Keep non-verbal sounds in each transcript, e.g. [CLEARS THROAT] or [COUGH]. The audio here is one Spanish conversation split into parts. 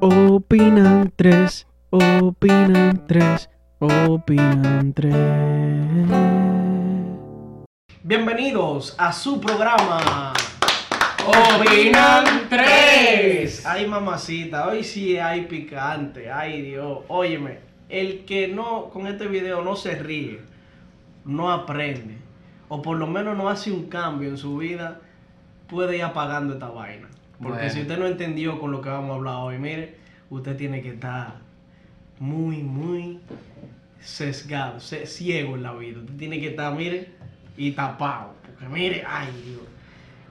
Opinan tres, opinan tres, opinan tres. Bienvenidos a su programa. Opinan tres. Ay, mamacita, hoy sí hay picante. Ay, Dios. Óyeme, el que no con este video no se ríe, no aprende, o por lo menos no hace un cambio en su vida, puede ir apagando esta vaina. Porque Bueno. si usted no entendió con lo que vamos a hablar hoy, mire, usted tiene que estar muy, muy sesgado, se- ciego en la vida. Usted tiene que estar, mire, y tapado. Porque mire, ay Dios.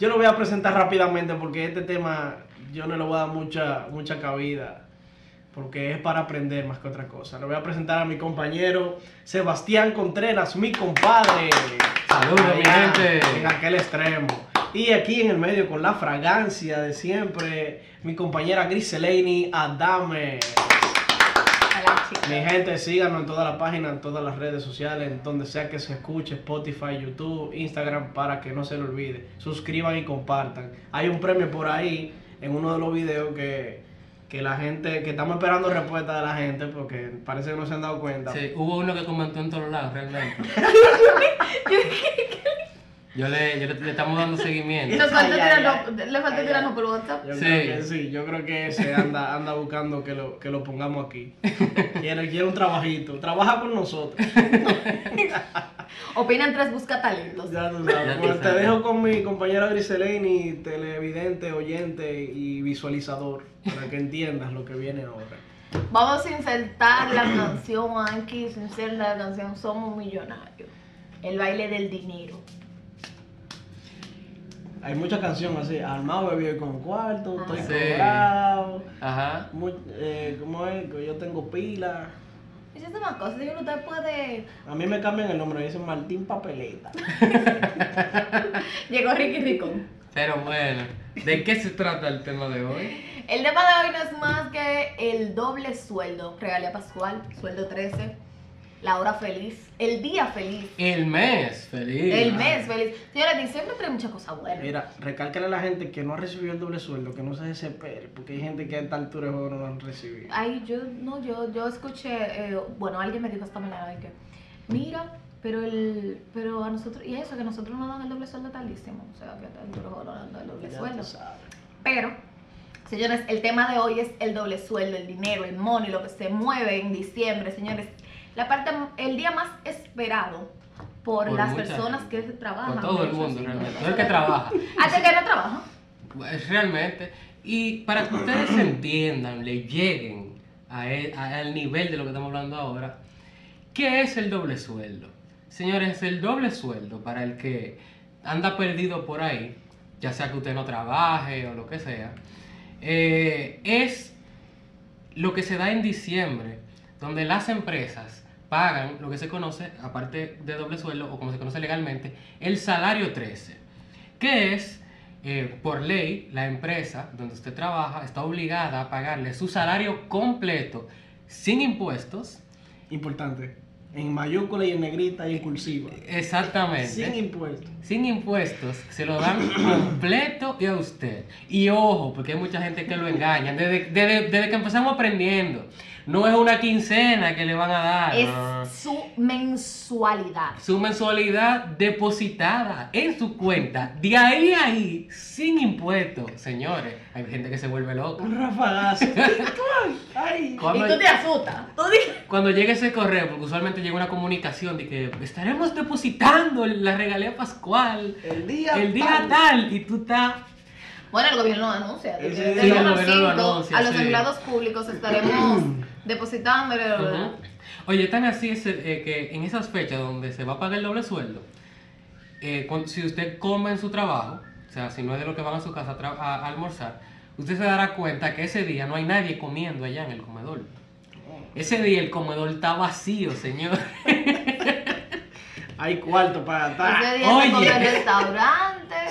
Yo lo voy a presentar rápidamente porque este tema yo no le voy a dar mucha, mucha cabida. Porque es para aprender más que otra cosa. Le voy a presentar a mi compañero Sebastián Contreras, mi compadre. Saludos, mi gente. En aquel extremo. Y aquí en el medio con la fragancia de siempre, mi compañera Griselini Adame. Hola, chicos. Mi gente, síganos en todas las páginas, en todas las redes sociales, en donde sea que se escuche, Spotify, YouTube, Instagram, para que no se le olvide. Suscriban y compartan. Hay un premio por ahí en uno de los videos que, que la gente, que estamos esperando respuesta de la gente, porque parece que no se han dado cuenta. Sí, hubo uno que comentó en todos lados, realmente. [LAUGHS] [LAUGHS] Yo le, yo le, le estamos dando seguimiento. Nos falta Ay, le falta Ay, tirarnos ay. por WhatsApp. Yo Sí. creo que sí, yo creo que ese anda, anda buscando que lo, que lo pongamos aquí. [LAUGHS] Quiere, quiere un trabajito, trabaja con nosotros. [LAUGHS] Opinan tres busca talentos. Ya tú Ya sabes. Bueno, te dejo con mi compañera Griseleni, televidente, oyente y visualizador, para que entiendas lo que viene ahora. Vamos a insertar la canción aquí, se inserta la canción Somos Millonarios. El baile del dinero. Hay muchas canciones así, armado, bebido con cuarto, estoy. Sí. cobrado, Ajá. mu- eh, ¿cómo es? Que yo tengo pila. Esa es una cosa, digo, usted puede... A mí me cambian el nombre, me dicen Martín Papeleta. [LAUGHS] Llegó Ricky Ricón. Pero bueno, ¿de qué se trata el tema de hoy? El tema de hoy no es más que el doble sueldo. Regalía Pascual, sueldo 13, la hora feliz, el día feliz, El mes, feliz. el mes feliz. Señora, diciembre trae muchas cosas buenas. Mira, recálcale a la gente que no ha recibido el doble sueldo, que no se desespere, porque hay gente que a esta altura de juego no lo han recibido. Ay, yo no, yo, yo escuché, eh, bueno, alguien me dijo esta mañana de que, mira, pero el, pero a nosotros, y eso, que nosotros nos dan el doble sueldo tardísimo, o sea, que el no nos dan el doble Ya sueldo. Pero, señores, el tema de hoy es el doble sueldo, el dinero, el money, lo que se mueve en diciembre, señores. La parte, el día más esperado por, Por las personas que trabajan. Por todo el mundo, realmente. Todo el que trabaja. Hasta el que no trabaja. Pues, Realmente. Y para que ustedes entiendan, le lleguen a e- a- al nivel de lo que estamos hablando ahora, ¿qué es el doble sueldo? Señores, el doble sueldo para el que anda perdido por ahí, ya sea que usted no trabaje o lo que sea, eh, es lo que se da en diciembre, donde las empresas pagan lo que se conoce, aparte de doble sueldo o como se conoce legalmente, el salario 13, que es, eh, por ley, la empresa donde usted trabaja está obligada a pagarle su salario completo, sin impuestos, Importante. En mayúscula y en negrita y en cursiva. exactamente. Sin impuestos. sin impuestos, se lo dan completo a usted. Y ojo, porque hay mucha gente que lo engaña. Desde, desde- desde que empezamos aprendiendo, no es una quincena que le van a dar. no. Es su mensualidad. Su mensualidad depositada en su cuenta, de ahí a ahí, sin impuestos. Señores, hay gente que se vuelve loca. Un rafagazo. [LAUGHS] Ay. Cuando, Y tú te asustas. Cuando llega ese correo, porque usualmente llega una comunicación de que estaremos depositando la regalía pascual El día. el día tal, y tú estás Bueno, el gobierno anuncia. Sí, el 1 al gobierno lo 5, anuncia, a los sí. empleados públicos estaremos [CLEARS THROAT] depositando. Ujú. Oye, tan así es eh, que en esas fechas donde se va a pagar el doble sueldo, eh, con- si usted come en su trabajo, o sea, si no es de lo que van a su casa a, almorzar, usted se dará cuenta que ese día no hay nadie comiendo allá en el comedor. Ese día el comedor está vacío, señor. [LAUGHS] Hay cuarto para gastar. Ese día se Oye. come en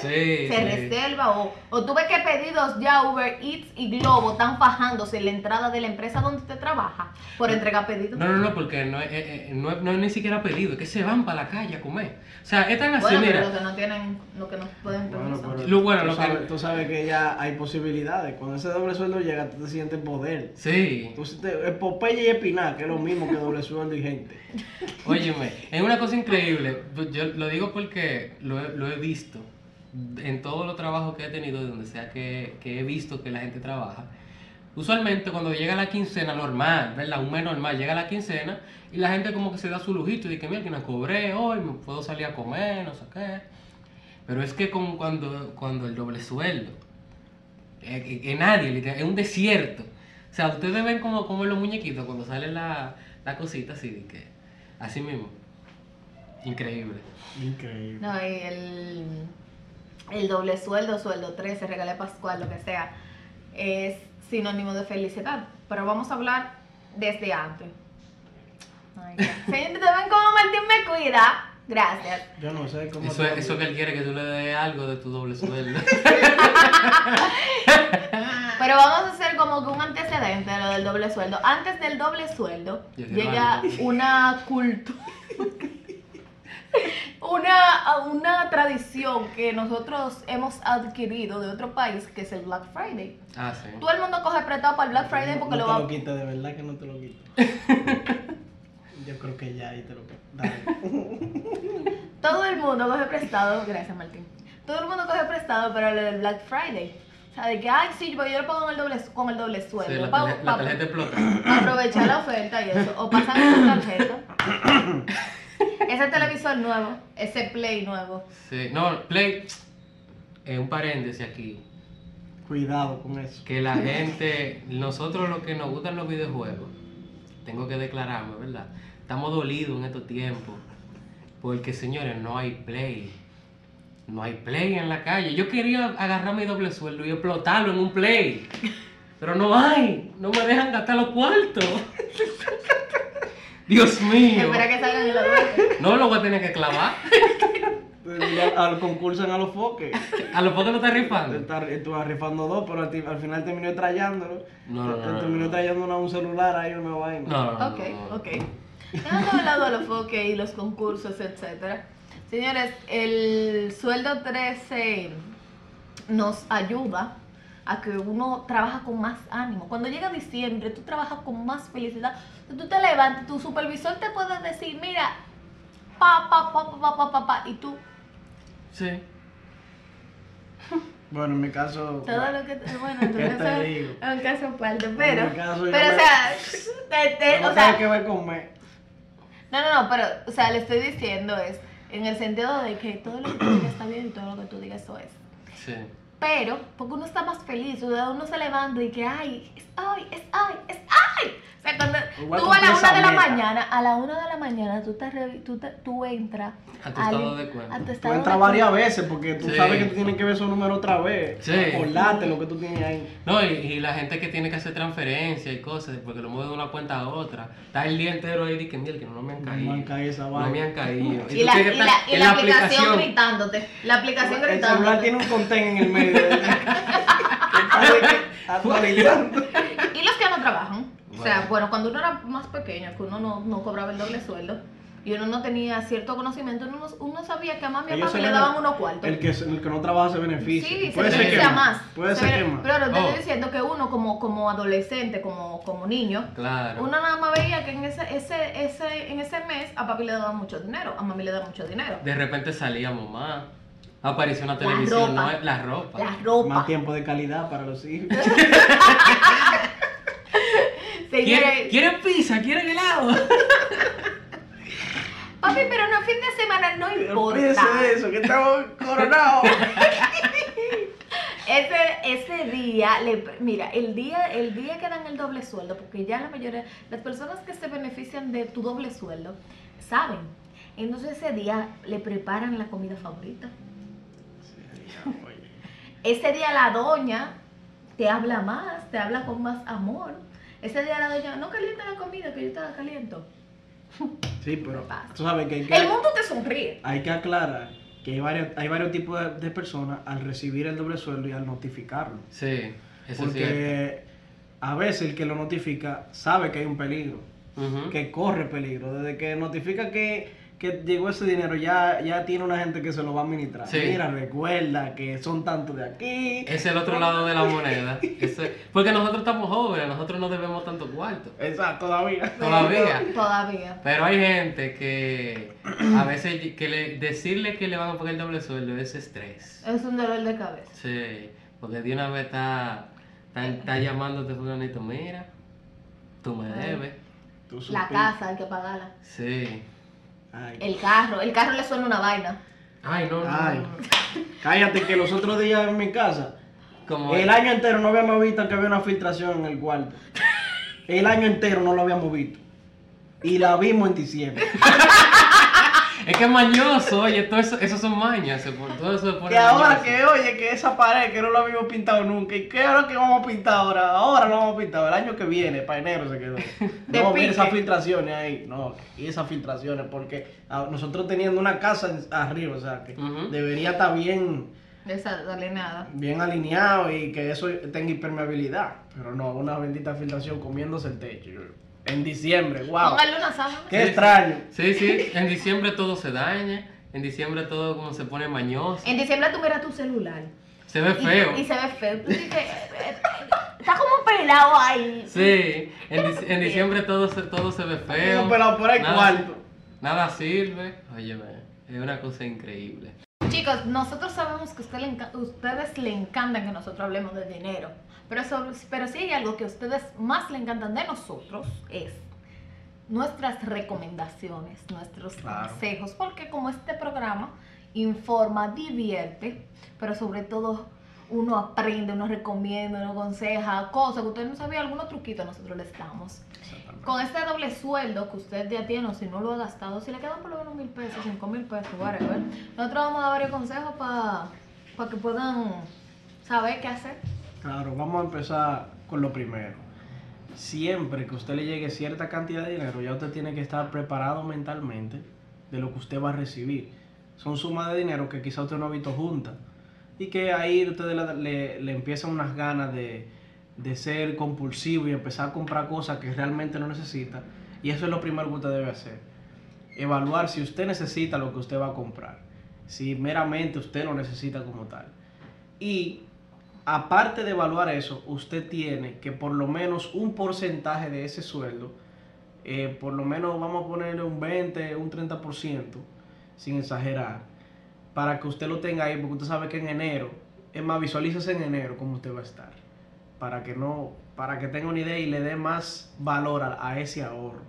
Sí, se sí. reserva o, o tú ves que pedidos ya Uber Eats y Globo están fajándose en la entrada de la empresa donde usted trabaja por entregar pedidos. No, no, no, porque no es, eh, eh, no es- no es ni siquiera pedido, es que se van para la calle a comer. O sea, están así, Bueno, pero mira. los que no tienen, los que no pueden Bueno, permiso. pero Lo bueno, tú, lo que- sabes, tú sabes que ya hay posibilidades. Cuando ese doble sueldo llega, tú te sientes poder. Sí. Tú es Popeye y Espinar, que es lo mismo que doble sueldo y gente. [LAUGHS] Óyeme, es una cosa increíble. Yo lo digo porque lo he, lo he visto en todos los trabajos que he tenido, de donde sea que, que he visto que la gente trabaja. Usualmente cuando llega la quincena normal, ¿verdad? Un mes normal, llega la quincena y la gente como que se da su lujito y que mira que me cobré hoy, me puedo salir a comer, no sé qué. Pero es que con, cuando, cuando el doble sueldo, eh, que, nadie, literal, es un desierto. O sea, ustedes ven como, como en los muñequitos cuando sale la, la cosita así, de que, así mismo. Increíble. Increíble. No, y el, el doble sueldo, sueldo 13, regalo pascual, lo que sea, es sinónimo de felicidad. Pero vamos a hablar desde antes. Señor, [LAUGHS] ¿te ven cómo Martín me cuida? Gracias. Yo no sé cómo. Eso, te- es- eso que él quiere que tú le des algo de tu doble sueldo. [LAUGHS] Pero vamos a hacer como que un antecedente de lo del doble sueldo. Antes del doble sueldo llega una cultura, [LAUGHS] una, una tradición que nosotros hemos adquirido de otro país, que es el Black Friday. ah, sí. Todo el mundo coge prestado para el Black Friday porque no lo te va lo quites, de verdad que no te lo quites. [LAUGHS] Yo creo que ya ahí te lo Dale. [LAUGHS] Todo el mundo coge prestado, gracias Martín. Todo el mundo coge prestado para lo del Black Friday. O sea, de que, ay, sí, yo lo pago con el doble, con el doble Sí, sueldo. la, Pa- tarje- la pa- tarjeta explota. aprovechar la oferta y eso. O pasan su tarjeta. [COUGHS] ese televisor nuevo, ese play nuevo. Sí. No, Play. eh, un paréntesis aquí. Cuidado con eso. Que la [LAUGHS] gente, nosotros los que nos gustan los videojuegos, tengo que declararme, ¿verdad? Estamos dolidos en estos tiempos. Porque, señores, no hay play. No hay play en la calle. Yo quería agarrar mi doble sueldo y explotarlo en un play. Pero no hay. No me dejan gastar los cuartos. [LAUGHS] Dios mío. Espera que salgan en la dueña. No lo voy a tener que clavar. Ya Al concurso en a los foques. A los pocos no está Te rifando. Estuve rifando dos, pero al, final terminé trayándolo. No, no, no, trayéndolo a un celular ahí, una vaina. No, no, no. Ok, ok. Dejando de lado los foques y los concursos, etcétera. Señores, el sueldo 13 nos ayuda a que uno trabaja con más ánimo. Cuando llega diciembre, tú trabajas con más felicidad. Tú te levantas, tu supervisor te puede decir, mira, pa, pa, pa, pa, pa, pa, pa, y tú. Sí. [LAUGHS] Bueno, en mi caso. Todo lo que. Bueno, [LAUGHS] entonces. te digo? Es un caso aparte, pero. En mi caso, yo pero, me, o sea. Te, que ver con. No, no, no, pero, o sea, le estoy diciendo es. En el sentido de que todo lo que tú digas está bien y todo lo que tú digas eso es. Sí. Pero, porque uno está más feliz, o sea, uno se levanta y que, ay, hoy, es hoy, es hoy. O sea, cuando tú a la una de la meta. mañana, a la una de la mañana, tú, te, revi- tú, te- tú entras A tu al- estado de cuenta. Tú estado entras varias veces porque tú Sí. sabes que tú tienes que ver esos números otra vez. Sí. Acordarte lo que tú tienes ahí. No, y, y la gente que tiene que hacer transferencias y cosas, porque lo mueve de una cuenta a otra, está el día entero ahí de que mira, que no me han No caído. me han caído esa No vaina. me han caído. Y la, y la, y aplicación gritándote. La aplicación El gritándote. celular tiene un content en el medio. [LAUGHS] de- que está actualizando. [LAUGHS] Trabajan. O sea, Bueno. bueno, cuando uno era más pequeño, que uno no, no cobraba el doble sueldo y uno no tenía cierto conocimiento, uno, uno sabía que a mami y a papi se le daban unos cuartos. El que, el que no trabaja se beneficia. Sí, se Puede ser beneficia que más. Puede Se ser que más. Pero te Oh. estoy diciendo que uno como, como adolescente, como, como niño, Claro. uno nada más veía que en ese, ese, ese, en ese mes a papi le daban mucho dinero, a mami le daban mucho dinero. De repente salíamos más. Apareció una televisión, ropa. no la ropa. La ropa. Más tiempo de calidad para los hijos. [LAUGHS] [LAUGHS] ¿Quieren, Señores, ¿Quieren pizza? ¿Quieren helado? [LAUGHS] papi, pero no fin de semana, no importa. Olvídese eso, que estamos coronados. [LAUGHS] Ese, ese día, le, mira, el día, el día que dan el doble sueldo, porque ya la mayoría, las personas que se benefician de tu doble sueldo, saben. Entonces ese día le preparan la comida favorita. Ese día la doña te habla más, te habla con más amor. Ese día la doña, no calienta la comida, que yo te la caliento. Sí, [LAUGHS] pero pasa? tú sabes que hay que, El mundo te sonríe. hay que aclarar que hay varios, hay varios tipos de, de personas al recibir el doble sueldo y al notificarlo. Sí, eso es cierto. Porque a veces el que lo notifica sabe que hay un peligro, que corre peligro. Desde que notifica que, que llegó ese dinero, ya, ya tiene una gente que se lo va a administrar. Sí. Mira, recuerda que son tantos de aquí. Es el otro lado de la moneda. Ese- porque nosotros estamos jóvenes, nosotros no debemos tanto cuarto. Exacto, todavía. Todavía. Todavía. Pero hay gente que a veces que le, decirle que le van a pagar el doble sueldo es estrés. Es un dolor de cabeza. Sí, porque de una vez está, está, está llamándote fulanito, mira, tú me debes. Tú La casa hay que pagarla. Sí. Ay. El carro. El carro le suena una vaina. Ay, no, no, Ay. no. Cállate que los otros días en mi casa, Como el año entero no habíamos visto que había una filtración en el cuarto. El año entero no lo habíamos visto. Y la vimos en diciembre. [LAUGHS] Es que es mañoso, oye, todo eso, eso son mañas, todo eso se pone Que ahora mañoso. que oye que esa pared que no la habíamos pintado nunca. ¿Y qué ahora que vamos a pintar ahora? Ahora lo vamos a pintar. El año que viene, para enero se quedó. [LAUGHS] No, mira esas filtraciones ahí. No, y esas filtraciones, porque ah, nosotros teniendo una casa arriba, o sea que debería estar bien, Desalineada. bien alineado y que eso tenga impermeabilidad. Pero no, una bendita filtración comiéndose el techo. En diciembre, wow. Póngale una sábana. Qué Sí. extraño. Sí, sí, en diciembre todo se daña, en diciembre todo como se pone mañoso, En diciembre tú miras tu celular. se ve Y- feo. Y, se ve feo. Tú dices, eh, eh, está como pelado ahí. Sí, en, en diciembre todo se, todo se ve feo. Como pelado por el nada- cuarto. Nada sirve. Oye, es una cosa increíble. Chicos, nosotros sabemos que a usted ustedes le encantan que nosotros hablemos de dinero. Pero, sobre- pero si hay algo que a ustedes más le encantan de nosotros es nuestras recomendaciones, nuestros Claro. consejos. Porque como este programa informa, divierte, pero sobre todo uno aprende, uno recomienda, uno aconseja cosas que usted no sabía, algunos truquitos nosotros les damos. Con este doble sueldo que usted ya tiene, o si no lo ha gastado, si le quedan por lo menos mil pesos, cinco mil pesos, whatever, nosotros vamos a dar varios consejos para que puedan saber qué hacer. Claro, vamos a empezar con lo primero. Siempre que usted le llegue cierta cantidad de dinero, ya usted tiene que estar preparado mentalmente de lo que usted va a recibir. Son sumas de dinero que quizá usted no ha visto juntas. Y que ahí usted le, le- le empiezan unas ganas de, de ser compulsivo y empezar a comprar cosas que realmente no necesita. Y eso es lo primero que usted debe hacer. Evaluar si usted necesita lo que usted va a comprar. Si meramente usted lo necesita como tal. Y aparte de evaluar eso, usted tiene que por lo menos un porcentaje de ese sueldo, eh, por lo menos vamos a ponerle un 20, un 30%, sin exagerar, para que usted lo tenga ahí, porque usted sabe que en enero, es más, visualícese en enero cómo usted va a estar, para que no, para que tenga una idea y le dé más valor a, a ese ahorro.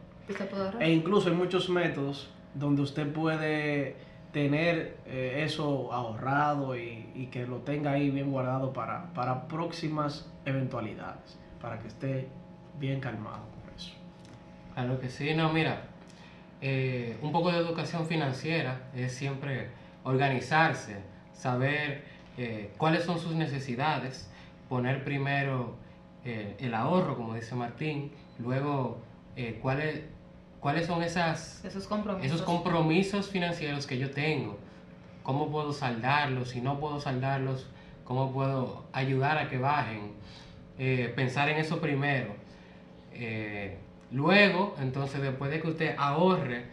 E incluso hay muchos métodos donde usted puede tener eh, eso ahorrado y, y que lo tenga ahí bien guardado para, para próximas eventualidades, para que esté bien calmado con eso. Claro que sí, no, mira, eh, un poco de educación financiera es siempre organizarse, saber eh, cuáles son sus necesidades, poner primero eh, el ahorro, como dice Martín, luego eh, cuáles, cuáles son esas, Esos compromisos. esos compromisos financieros que yo tengo, cómo puedo saldarlos, si no puedo saldarlos, cómo puedo ayudar a que bajen, Eh, pensar en eso primero. Eh, luego, entonces, después de que usted ahorre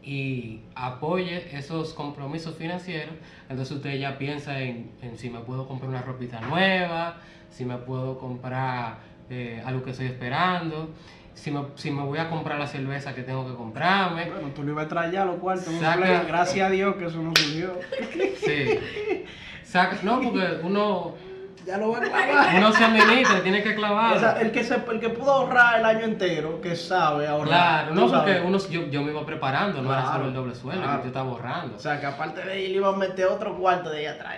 y apoye esos compromisos financieros, entonces usted ya piensa en, en si me puedo comprar una ropita nueva, si me puedo comprar eh, algo que estoy esperando, si me, si me voy a comprar la cerveza que tengo que comprarme. Bueno, tú le ibas a traer ya los cuartos, en un Saca- gracias a Dios que eso no surgió. [LAUGHS] Sí. Saca- no, porque uno, Ya lo va a clavar. uno se administra, tiene que clavar. Esa- el, que se, el que pudo ahorrar el año entero, que sabe ahorrar. Claro, no, porque sabes. uno, yo, yo me iba preparando, no era solo el doble sueldo, claro. que yo estaba borrando. O sea, que aparte de le iba a meter otro cuarto de ahí atrás.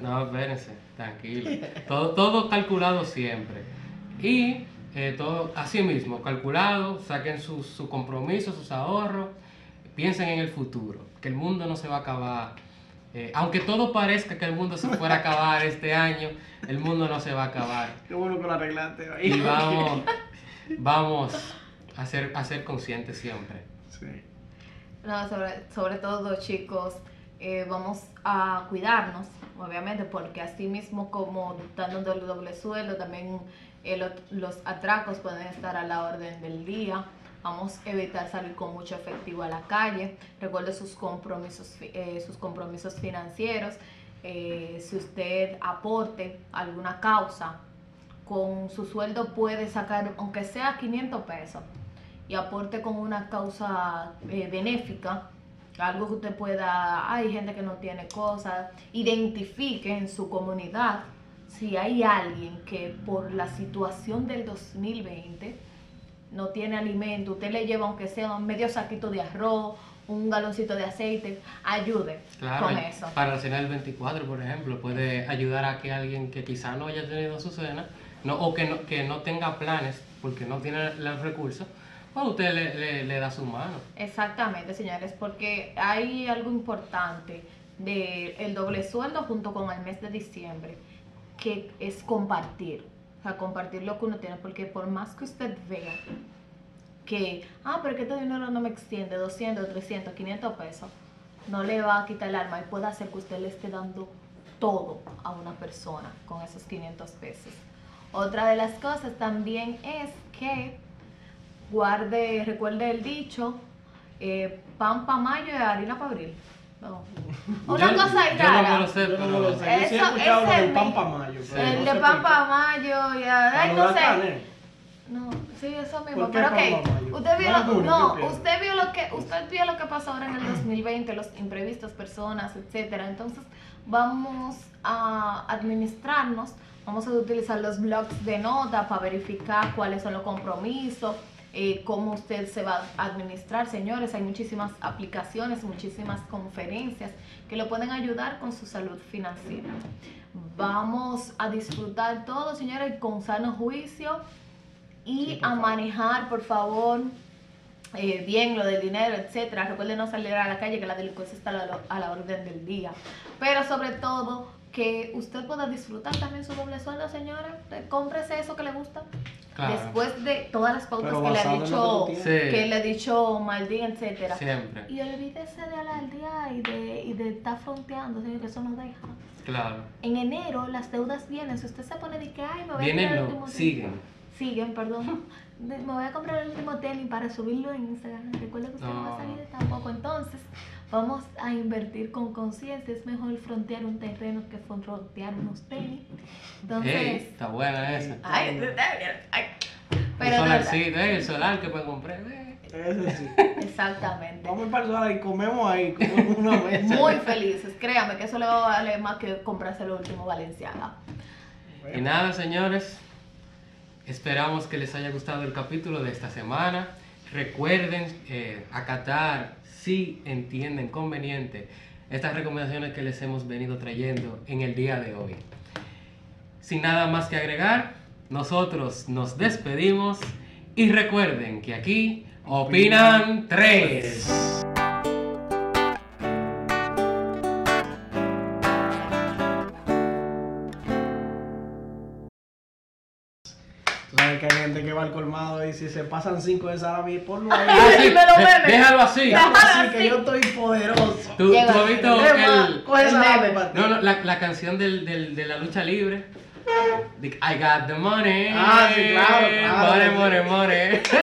No, espérense, tranquilo. Todo, todo calculado siempre. Y eh, todo así mismo, calculado, saquen sus su compromisos, sus ahorros, piensen en el futuro, que el mundo no se va a acabar. Eh, aunque todo parezca que el mundo se fuera a acabar este año, el mundo no se va a acabar. [LAUGHS] Qué bueno que lo arreglaste ahí. Y vamos, [LAUGHS] vamos a ser, a ser conscientes siempre. Sí. No, sobre, sobre todo, chicos, eh, vamos a cuidarnos, obviamente, porque así mismo como dando el doble sueldo, también el los atracos pueden estar a la orden del día. Vamos a evitar salir con mucho efectivo a la calle. Recuerde sus compromisos, eh, sus compromisos financieros. Eh, si usted aporte alguna causa, con su sueldo puede sacar, aunque sea 500 pesos, y aporte con una causa eh, benéfica, algo que usted pueda, hay gente que no tiene cosas, identifique en su comunidad si hay alguien que por la situación del 2020 no tiene alimento, usted le lleva aunque sea un medio saquito de arroz, un galoncito de aceite, ayude Claro, con eso. para la cena del 24, por ejemplo, puede ayudar a que alguien que quizá no haya tenido su cena, no, o que no, que no tenga planes porque no tiene los recursos, pues usted le, le- le da su mano. Exactamente, señores, porque hay algo importante del el doble sueldo junto con el mes de diciembre, que es compartir. O sea, compartir lo que uno tiene, porque por más que usted vea que, ah, pero que este dinero no me extiende, 200, 300, 500 pesos, no le va a quitar el alma y puede hacer que usted le esté dando todo a una persona con esos 500 pesos. Otra de las cosas también es que guarde, recuerde el dicho, eh, pan para mayo y harina para abril. No. Una Yo- cosa yo no rara. me lo sé, Yo no me pero- lo sé. Yo sí he Eso- escuchado lo ese del pan mi- pa' mayo. el no de qué. mayo y no sé. huracanes. No, sí, eso mismo. ¿Por qué Pero ok, usted vio, lo, no, usted vio lo que, usted vio lo que pasó ahora en el 2020, los imprevistos, personas, etcétera. Entonces, vamos a administrarnos, vamos a utilizar los blogs de nota para verificar cuáles son los compromisos, eh, cómo usted se va a administrar, señores. Hay muchísimas aplicaciones, muchísimas conferencias que lo pueden ayudar con su salud financiera. Vamos a disfrutar todo, señores, con sano juicio y Sí, a manejar, por favor, eh, bien lo del dinero, etcétera. Recuerden no salir a la calle, que la delincuencia está a la, a la orden del día. Pero sobre todo, que usted pueda disfrutar también su doble sueldo, señora. Cómprese eso que le gusta. Claro. Después de todas las pautas que le ha que dicho. Sí. que le ha dicho Maldín, etcétera. Siempre, Y olvídese de alardear y de, y de estar fronteando, señor, que eso no deja. claro. En enero las deudas vienen. Si usted se pone de que, ay, me voy a Vienen comprar el no, último tenis". siguen. Siguen, perdón. [LAUGHS] Me voy a comprar el último tenis para subirlo en Instagram. Recuerda que usted no, va a No. salir tampoco. Entonces, vamos a invertir con conciencia. Es mejor frontear un terreno que frontear unos tenis. Entonces, está buena esa. ay, ay, pero solarcito, eh, el solar que me compré. eh. Ese sí. [LAUGHS] exactamente. Vamos para el solar y comemos ahí, comemos una [LAUGHS] mesa. Muy felices, créame que eso le va a valer más que comprarse el último Valenciaga. Y nada, señores. Esperamos que les haya gustado el capítulo de esta semana. Recuerden eh, acatar, si entienden conveniente, estas recomendaciones que les hemos venido trayendo en el día de hoy. Sin nada más que agregar, nosotros nos despedimos y recuerden que aquí opinan tres. Va al colmado y si se pasan cinco de salami, ponlo ahí. Ah, sí, Me lo de- bebe. déjalo así. Así que yo estoy poderoso. ¿Tú, Llega, tú has visto llega. el, Coge El salami meme. para ti. No, no, la, la canción del, del, de la lucha libre. I got the money. Ah, sí, claro, sí. money, money. [LAUGHS]